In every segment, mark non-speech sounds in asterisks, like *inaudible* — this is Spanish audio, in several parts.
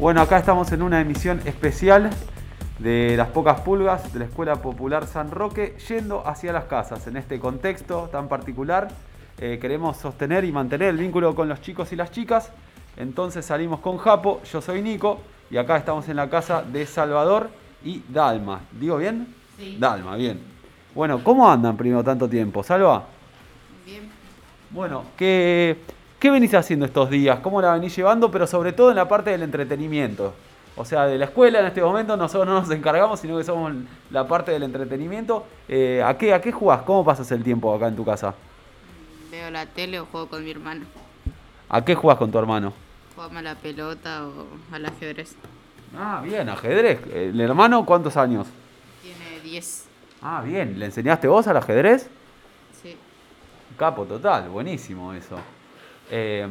Bueno, acá estamos en una emisión especial de las pocas pulgas de la Escuela Popular San Roque, yendo hacia las casas. En este contexto tan particular, eh, queremos sostener y mantener el vínculo con los chicos y las chicas. Entonces salimos con Japo, yo soy Nico, y acá estamos en la casa de Salvador y Dalma. ¿Digo bien? Sí. Dalma, bien. Bueno, ¿cómo andan primero tanto tiempo? ¿Salva? Bien. Bueno, ¿qué, ¿qué venís haciendo estos días? ¿Cómo la venís llevando? Pero sobre todo en la parte del entretenimiento. O sea, de la escuela en este momento nosotros no nos encargamos, sino que somos la parte del entretenimiento. Eh, ¿a, qué, ¿A qué jugás? ¿Cómo pasas el tiempo acá en tu casa? Veo la tele o juego con mi hermano. ¿A qué jugás con tu hermano? Jugamos a la pelota o al ajedrez. Ah, bien, ajedrez. ¿El hermano cuántos años? Tiene 10. Ah, bien. ¿Le enseñaste vos al ajedrez? Sí. Capo total, buenísimo eso. Eh,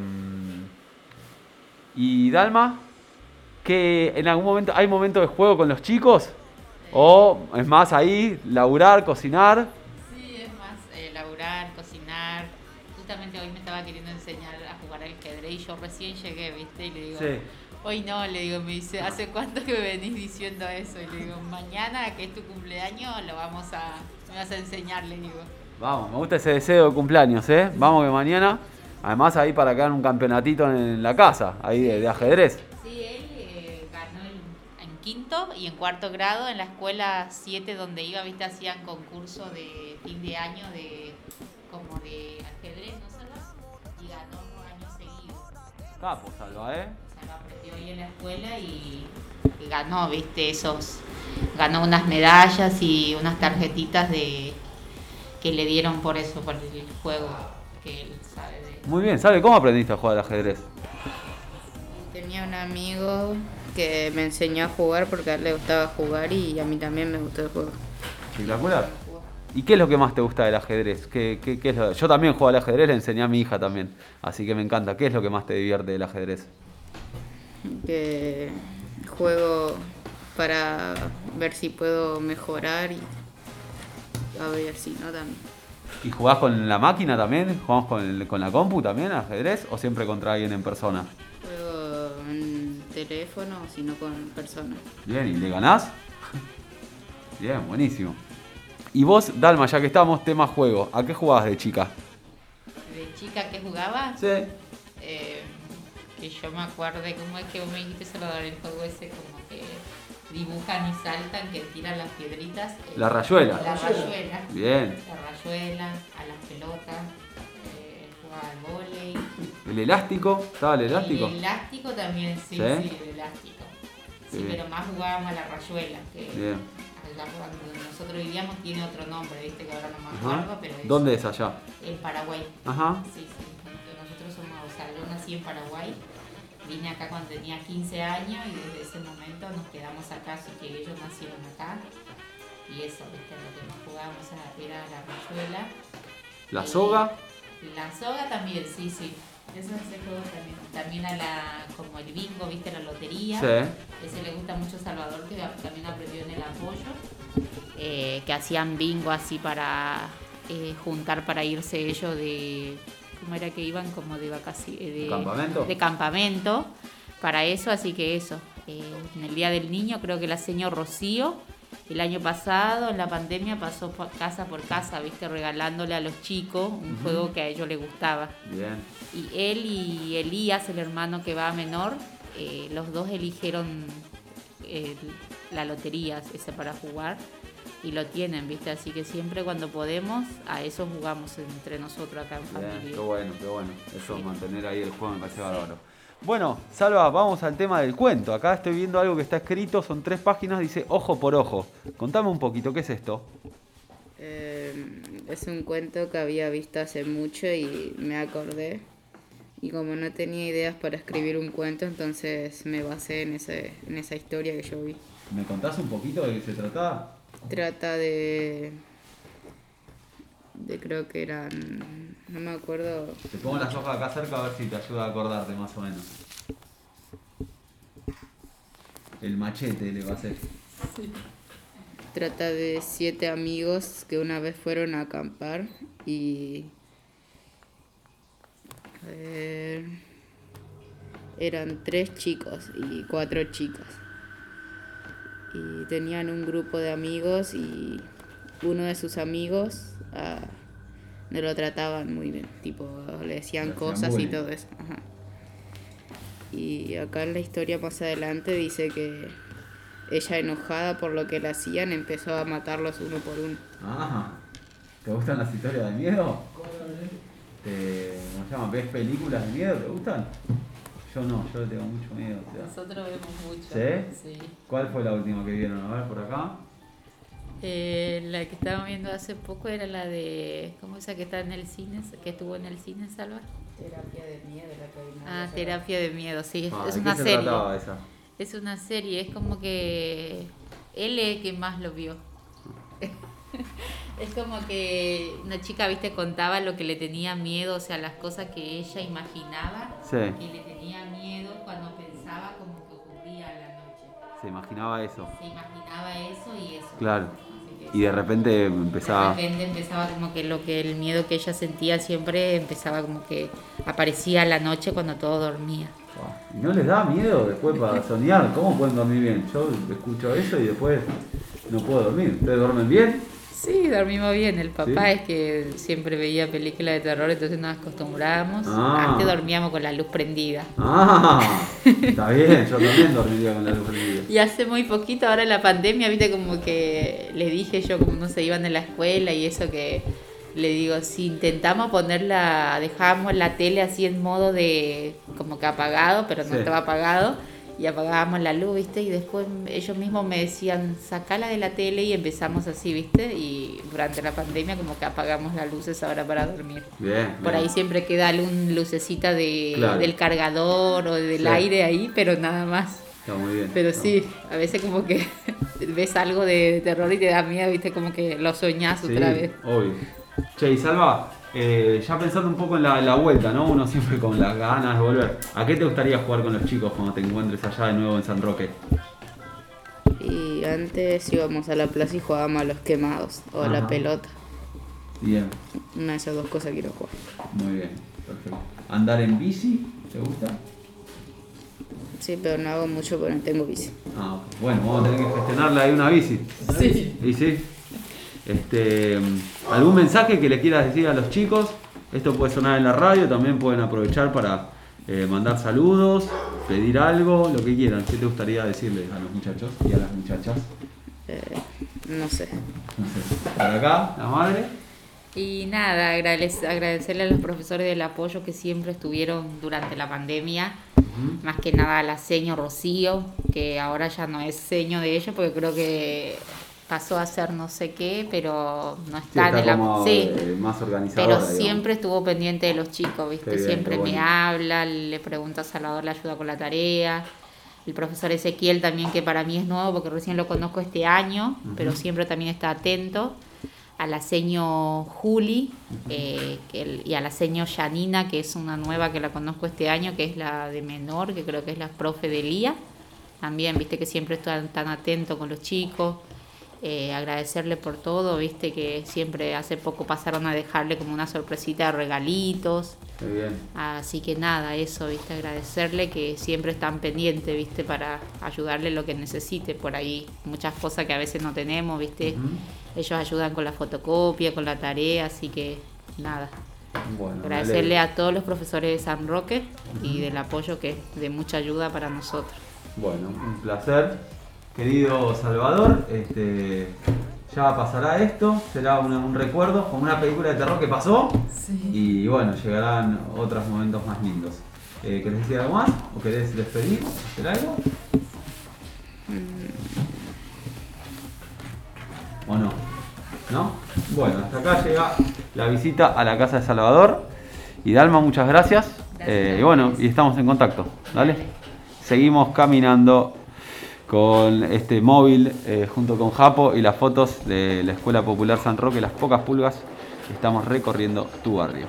¿Y Dalma? ¿Que en algún momento hay momento de juego con los chicos? ¿O es más ahí, laburar, cocinar? Sí, es más eh, laburar, cocinar. Justamente hoy me estaba queriendo enseñar a jugar al ajedrez y yo recién llegué, ¿viste? Y le digo, Sí. hoy no, le digo, me dice, ¿hace cuánto que me venís diciendo eso? Y le digo, mañana que es tu cumpleaños lo vamos a, me vas a enseñar, le digo. Vamos, me gusta ese deseo de cumpleaños, ¿eh? Vamos que mañana, además ahí para quedar un campeonatito en la casa, ahí de, de ajedrez. Sí, él eh, ganó en, en quinto y en cuarto grado en la escuela 7 donde iba, viste, hacían concurso de fin de año de como de ajedrez, ¿no sabes? Y ganó dos años seguidos. Capo, Salva, ¿eh? O sea, lo aprendió ahí en la escuela y, y ganó, viste, esos, ganó unas medallas y unas tarjetitas de que le dieron por eso, por el juego Muy bien, ¿sabe cómo aprendiste a jugar al ajedrez? Tenía un amigo que me enseñó a jugar porque a él le gustaba jugar y a mí también me gustó el juego. Espectacular. ¿Y qué es lo que más te gusta del ajedrez? ¿Qué, qué- qué es lo- Yo también juego al ajedrez, le enseñé a mi hija también, así que me encanta. ¿Qué es lo que más te divierte del ajedrez? Que juego para ver si puedo mejorar y a ver si no también. ¿Y jugás con la máquina también? ¿Jugamos con, con la compu también ajedrez o siempre contra alguien en persona? Juego en teléfono, sino con personas. Bien, ¿y le ganás? Bien, buenísimo. Y vos, Dalma, ya que estamos, tema juego, ¿a qué jugabas de chica? De chica que jugaba, Sí. eh, que yo me acuerde cómo es que vos me dijiste Salvador, el juego ese como que dibujan y saltan, que tiran las piedritas. eh, La rayuela. La rayuela. Bien. La rayuela, a las pelotas, eh, jugaba al volei. ¿El elástico? ¿Estaba el elástico? El elástico también, sí, ¿Sí? sí, el elástico. Sí, Bien. pero más jugábamos a la rayuela, que Bien. allá cuando nosotros vivíamos tiene otro nombre, viste que ahora no me acuerdo, pero es ¿Dónde es allá? en Paraguay. Ajá. Sí, sí, nosotros somos, o sea, yo nací en Paraguay, vine acá cuando tenía 15 años y desde ese momento nos quedamos acá, así que ellos nacieron acá. Y eso, viste, lo que más jugábamos era- la rayuela. ¿La Y soga? La soga también, sí, sí. Eso ese juego también. También a la, como el bingo, viste, la lotería. Sí. Ese le gusta mucho a Salvador, que también aprendió en el apoyo. Eh, que hacían bingo así para eh, juntar para irse ellos de. ¿Cómo era que iban? Como de vacaciones. De, ¿Campamento? De campamento. Para eso, así que eso. Eh, en el Día del Niño, creo que la señor Rocío. El año pasado, en la pandemia, pasó por casa por casa, viste, regalándole a los chicos un juego que a ellos les gustaba. Bien. Y él y Elías, el hermano que va a menor, eh, los dos eligieron eh, la lotería ese para jugar y lo tienen, ¿viste? Así que siempre cuando podemos, a eso jugamos entre nosotros acá en Bien, familia. qué bueno, qué bueno. Eso, Sí. mantener ahí el juego me parece bárbaro. Bueno, Salva, vamos al tema del cuento. Acá estoy viendo algo que está escrito, son tres páginas, dice ojo por ojo. Contame un poquito, ¿qué es esto? Eh, es un cuento que había visto hace mucho y me acordé. Y como no tenía ideas para escribir un cuento, entonces me basé en, ese, en esa historia que yo vi. ¿Me contás un poquito de qué se trataba? Trata de... de creo que eran... no me acuerdo... Te pongo las hojas acá cerca a ver si te ayuda a acordarte más o menos. El machete le va a hacer. Trata de siete amigos que una vez fueron a acampar y... A ver, eran tres chicos y cuatro chicas. Y tenían un grupo de amigos y uno de sus amigos ah, no lo trataban muy bien, tipo le decían Le cosas y todo eso. ajá. Y acá en la historia más adelante dice que ella enojada por lo que le hacían empezó a matarlos uno por uno. Ajá. ¿Te gustan las historias de miedo? Te, ¿Cómo se llama? ¿Ves películas de miedo? ¿Te gustan? Yo no, yo le tengo mucho miedo. o sea. Nosotros vemos mucho. ¿Sí? Sí. ¿Cuál fue la última que vieron? A ver, por acá. Eh, la que estábamos viendo hace poco era la de. ¿Cómo es esa que está en el cine? Que estuvo en el cine, Salva. Terapia de miedo la que vimos Ah, terapia de miedo, sí. Es, Ah, es ¿de una se serie. esa? Es una serie, es como que él es el que más lo vio. *laughs* es como que una chica, viste, contaba lo que le tenía miedo, o sea, las cosas que ella imaginaba Sí, que le tenía miedo cuando pensaba como que ocurría a la noche. se imaginaba eso. Se imaginaba eso y eso. Claro. Y de repente empezaba. de repente empezaba como que lo que el miedo que ella sentía siempre empezaba como que aparecía a la noche cuando todo dormía. ¿Y no les da miedo después para soñar? ¿Cómo pueden dormir bien? Yo escucho eso y después no puedo dormir. ¿Ustedes duermen bien? Sí, dormimos bien. El papá ¿Sí? es que siempre veía películas de terror, entonces nos acostumbrábamos. Ah. Antes dormíamos con la luz prendida. Ah, *laughs* está bien, yo también dormiría con la luz prendida. Y hace muy poquito, ahora en la pandemia, viste, como que le dije yo, como no se iban de la escuela y eso que le digo, si intentamos ponerla, dejábamos la tele así en modo de como que apagado, pero no Sí. estaba apagado, y apagábamos la luz, viste, y después ellos mismos me decían, sacala de la tele y empezamos así, viste, y durante la pandemia como que apagamos las luces ahora para dormir. Bien. Por bien. ahí siempre queda algún lucecita de, Claro. del cargador o del Sí. aire ahí, pero nada más. Está muy bien. Pero Está- sí, a veces como que *laughs* ves algo de terror y te da miedo, viste, como que lo soñás Sí, otra vez. obvio. Che, y Salva, eh, ya pensando un poco en la, la vuelta, ¿no? Uno siempre con las ganas de volver. ¿A qué te gustaría jugar con los chicos cuando te encuentres allá de nuevo en San Roque? Y antes íbamos a la plaza y jugábamos a los quemados o a Ajá. la pelota. Bien, Una de esas dos cosas quiero jugar. muy bien, perfecto. ¿Andar en bici? ¿Te gusta? Sí, pero no hago mucho porque no tengo bici. Ah, ok. bueno, vamos a tener que gestionarle ahí una bici. Sí. Y sí. Este, ¿Algún mensaje que le quieras decir a los chicos? Esto puede sonar en la radio, también pueden aprovechar para eh, mandar saludos, pedir algo, lo que quieran. ¿Qué te gustaría decirles a los muchachos y a las muchachas? Eh, no sé. No sé. Para acá, la madre. Y nada, agradec- agradecerle a los profesores del apoyo que siempre estuvieron durante la pandemia. Más que nada a la seño Rocío, que ahora ya no es seño de ellos porque creo que pasó a ser no sé qué, pero no Sí, está, está en la... como sí. eh, más organizadora. Pero digamos. siempre estuvo pendiente de los chicos, ¿viste? Bien, siempre me habla, le pregunta a Salvador, le ayuda con la tarea. El profesor Ezequiel también, que para mí es nuevo porque recién lo conozco este año, pero siempre también está atento. A la seño Juli eh, que el- y a la seño Janina, que es una nueva que la conozco este año, que es la de menor, que creo que es la profe de Lía. También, viste que siempre están tan atento con los chicos. Eh, agradecerle por todo, viste que siempre hace poco pasaron a dejarle como una sorpresita de regalitos. Qué bien. Así que nada, eso, viste, agradecerle que siempre están pendientes, viste, para ayudarle lo que necesite por ahí. Muchas cosas que a veces no tenemos, viste. Ujú. Ellos ayudan con la fotocopia, con la tarea, así que nada. Bueno, Agradecerle a todos los profesores de San Roque y del apoyo que es de mucha ayuda para nosotros. Bueno, un placer. Querido Salvador, este, ya pasará esto, será una- un recuerdo como una película de terror que pasó y bueno, llegarán otros momentos más lindos. Eh, ¿Querés decir algo más? ¿O querés despedir? ¿Hacer algo? ¿O no? ¿No? Bueno, hasta acá llega la visita a la casa de Salvador. Y Dalma, muchas gracias. Gracias Eh, y bueno, y estamos en contacto. ¿Dale? Seguimos caminando con este móvil eh, junto con Japo y las fotos de la Escuela Popular San Roque, las pocas pulgas. Estamos recorriendo tu barrio.